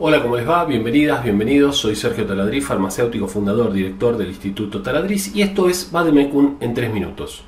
Hola, ¿cómo les va? Bienvenidas, bienvenidos. Soy Sergio Taladriz, farmacéutico, fundador, director del Instituto Taladriz y esto es Bademecum en 3 minutos.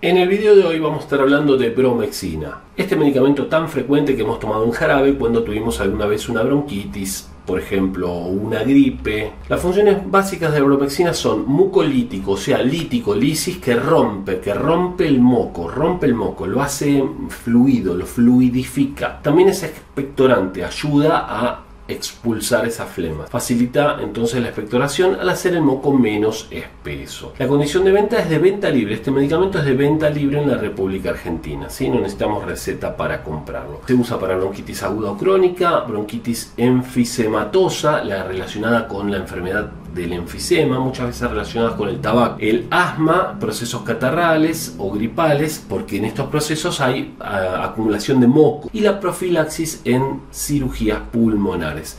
En el video de hoy vamos a estar hablando de bromexina, este medicamento tan frecuente que hemos tomado en jarabe cuando tuvimos alguna vez una bronquitis, por ejemplo, una gripe. Las funciones básicas de la bromexina son mucolítico, o sea, lítico, lisis, que rompe, que rompe el moco, rompe el moco, lo hace fluido, lo fluidifica. También es expectorante, ayuda a expulsar esa flema. Facilita entonces la expectoración al hacer el moco menos espeso. La condición de venta es de venta libre. Este medicamento es de venta libre en la República Argentina. ¿sí? No necesitamos receta para comprarlo. Se usa para bronquitis aguda o crónica, bronquitis enfisematosa, la relacionada con la enfermedad del enfisema, muchas veces relacionadas con el tabaco, el asma, procesos catarrales o gripales, porque en estos procesos hay ah, acumulación de moco, y la profilaxis en cirugías pulmonares.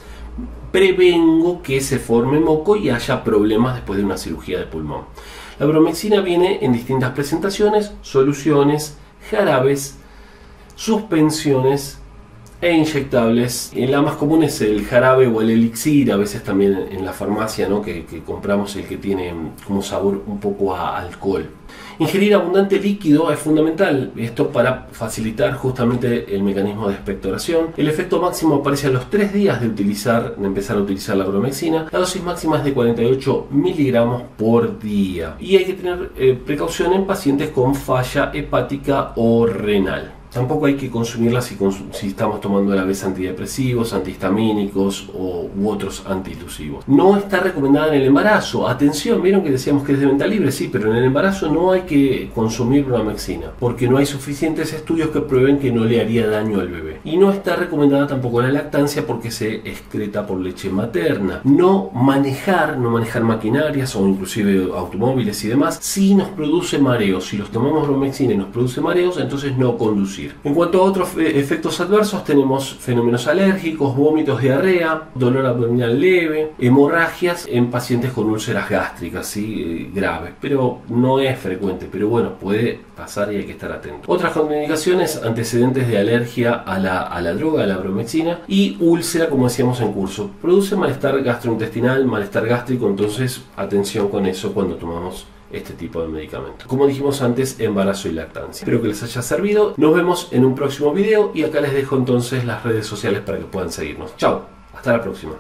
Prevengo que se forme moco y haya problemas después de una cirugía de pulmón. La bromexina viene en distintas presentaciones, soluciones, jarabes, suspensiones e inyectables. La más común es el jarabe o el elixir, a veces también en la farmacia, ¿no? que, compramos el que tiene como sabor un poco a alcohol. Ingerir abundante líquido es fundamental, esto para facilitar justamente el mecanismo de expectoración. El efecto máximo aparece a los 3 días de, utilizar, de empezar a utilizar la bromexina. La dosis máxima es de 48 miligramos por día. Y hay que tener eh, precaución en pacientes con falla hepática o renal. Tampoco hay que consumirla si, estamos tomando a la vez antidepresivos, antihistamínicos o, u otros antitusivos. No está recomendada en el embarazo. Atención, vieron que decíamos que es de venta libre, sí, pero en el embarazo no hay que consumir bromexina porque no hay suficientes estudios que prueben que no le haría daño al bebé. Y no está recomendada tampoco la lactancia porque se excreta por leche materna. No manejar, no manejar maquinarias o inclusive automóviles y demás, si nos produce mareos. Si los tomamos bromexina y nos produce mareos, entonces no conducir en cuanto a otros efectos adversos, tenemos fenómenos alérgicos, vómitos, diarrea, dolor abdominal leve, hemorragias en pacientes con úlceras gástricas ¿sí? Eh, graves, pero no es frecuente, pero bueno, puede pasar y hay que estar atento. Otras contraindicaciones, antecedentes de alergia a la, a la droga, a la bromexina, y úlcera, como decíamos en curso. Produce malestar gastrointestinal, malestar gástrico, entonces atención con eso cuando tomamos este tipo de medicamento. Como dijimos antes, embarazo y lactancia. Espero que les haya servido. Nos vemos en un próximo video y acá les dejo entonces las redes sociales para que puedan seguirnos. Chao, hasta la próxima.